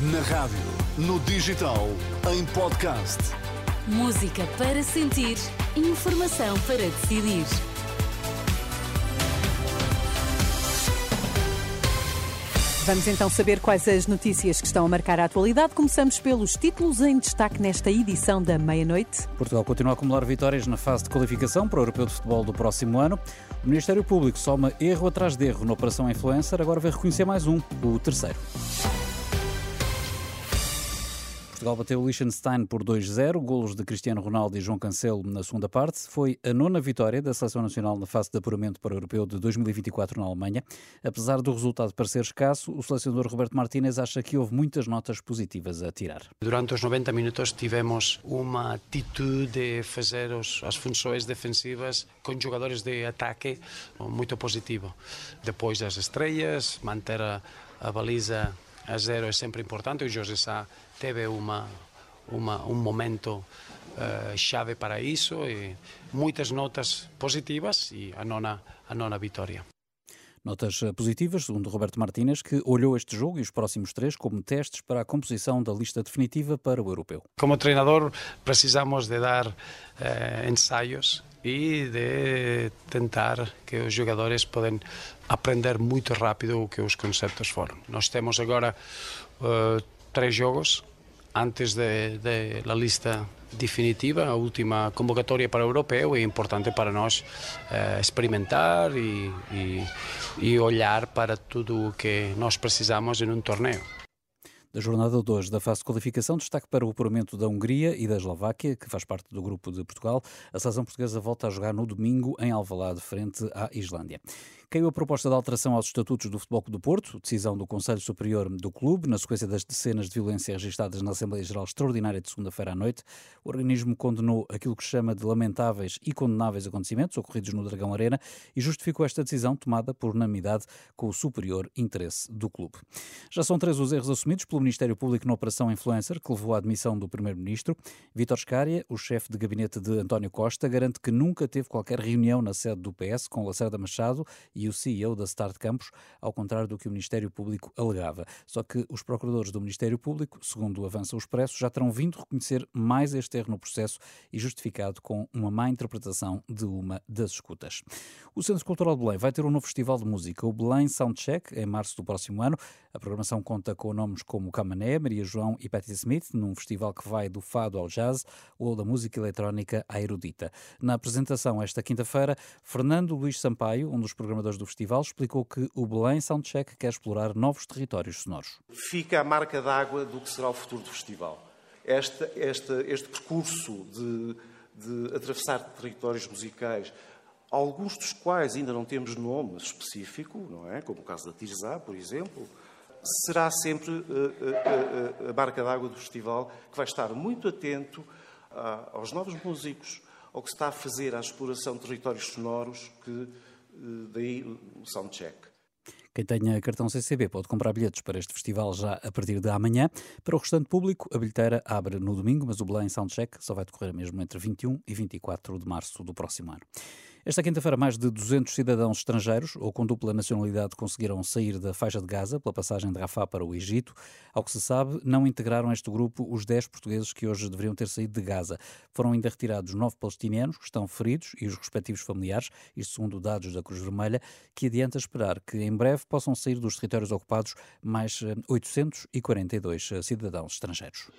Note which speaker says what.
Speaker 1: Na rádio, no digital, em podcast.
Speaker 2: Música para sentir, informação para decidir.
Speaker 3: Vamos então saber quais as notícias que estão a marcar a atualidade. Começamos pelos títulos em destaque nesta edição da meia-noite.
Speaker 4: Portugal continua a acumular vitórias na fase de qualificação para o Europeu de Futebol do próximo ano. O Ministério Público soma erro atrás de erro na Operação Influencer, agora vai reconhecer mais um, o terceiro. Portugal bateu o Liechtenstein por 2-0, golos de Cristiano Ronaldo e João Cancelo na segunda parte. Foi a nona vitória da Seleção Nacional na fase de apuramento para o Europeu de 2024 na Alemanha. Apesar do resultado parecer escasso, o selecionador Roberto Martínez acha que houve muitas notas positivas a tirar.
Speaker 5: Durante os 90 minutos tivemos uma atitude de fazer as funções defensivas com jogadores de ataque muito positivo. Depois das estrelas, manter a, a baliza a zero é sempre importante. O José Sá teve uma, uma, um momento uh, chave para isso e muitas notas positivas e a nona, a nona vitória.
Speaker 4: Notas eh, positivas, segundo Roberto Martínez, que olhou este jogo e os próximos três como testes para a composição da lista definitiva para o europeu.
Speaker 5: Como treinador, precisamos de dar eh, ensaios e de tentar que os jogadores podem aprender muito rápido o que os conceitos foram. Nós temos agora uh, três jogos antes la lista definitiva, a última convocatória para o europeu é importante para nós uh, experimentar e, e, e olhar para tudo o que nós precisamos em um torneio.
Speaker 4: Da jornada 2 da fase de qualificação, destaque para o apuramento da Hungria e da Eslováquia, que faz parte do grupo de Portugal. A seleção portuguesa volta a jogar no domingo em Alvalade, frente à Islândia. Caiu a proposta de alteração aos estatutos do Futebol do Porto, decisão do Conselho Superior do Clube, na sequência das dezenas de violência registradas na Assembleia Geral Extraordinária de segunda-feira à noite. O organismo condenou aquilo que chama de lamentáveis e condenáveis acontecimentos ocorridos no Dragão Arena e justificou esta decisão tomada por unanimidade com o superior interesse do clube. Já são três os erros assumidos pelo Ministério Público na Operação Influencer, que levou à admissão do Primeiro-Ministro. Vítor Scária, o chefe de gabinete de António Costa, garante que nunca teve qualquer reunião na sede do PS com Lacerda Machado e o CEO da Start Campos, ao contrário do que o Ministério Público alegava. Só que os procuradores do Ministério Público, segundo avança o Expresso, já terão vindo reconhecer mais este erro no processo e justificado com uma má interpretação de uma das escutas. O Centro Cultural de Belém vai ter um novo festival de música, o Belém Soundcheck, em março do próximo ano. A programação conta com nomes como Camané, Maria João e Patti Smith, num festival que vai do fado ao jazz ou da música eletrónica à erudita. Na apresentação esta quinta-feira, Fernando Luís Sampaio, um dos programadores do festival, explicou que o Belém Soundcheck quer explorar novos territórios sonoros.
Speaker 6: Fica a marca d'água do que será o futuro do festival. Este, este, este percurso de, de atravessar territórios musicais, alguns dos quais ainda não temos nome específico, não é? Como o caso da Tirzá, por exemplo, será sempre uh, uh, uh, a marca d'água do festival que vai estar muito atento aos novos músicos, ao que se está a fazer à exploração de territórios sonoros que daí o soundcheck.
Speaker 4: Quem tenha cartão CCB pode comprar bilhetes para este festival já a partir de amanhã. Para o restante público, a bilheteira abre no domingo, mas o Belém Soundcheck só vai decorrer mesmo entre 21 e 24 de março do próximo ano. Esta quinta-feira, mais de 200 cidadãos estrangeiros ou com dupla nacionalidade conseguiram sair da faixa de Gaza pela passagem de Rafah para o Egito. Ao que se sabe, não integraram este grupo os 10 portugueses que hoje deveriam ter saído de Gaza. Foram ainda retirados nove palestinianos que estão feridos e os respectivos familiares, isto segundo dados da Cruz Vermelha, que adianta esperar que em breve possam sair dos territórios ocupados mais 842 eh, cidadãos estrangeiros.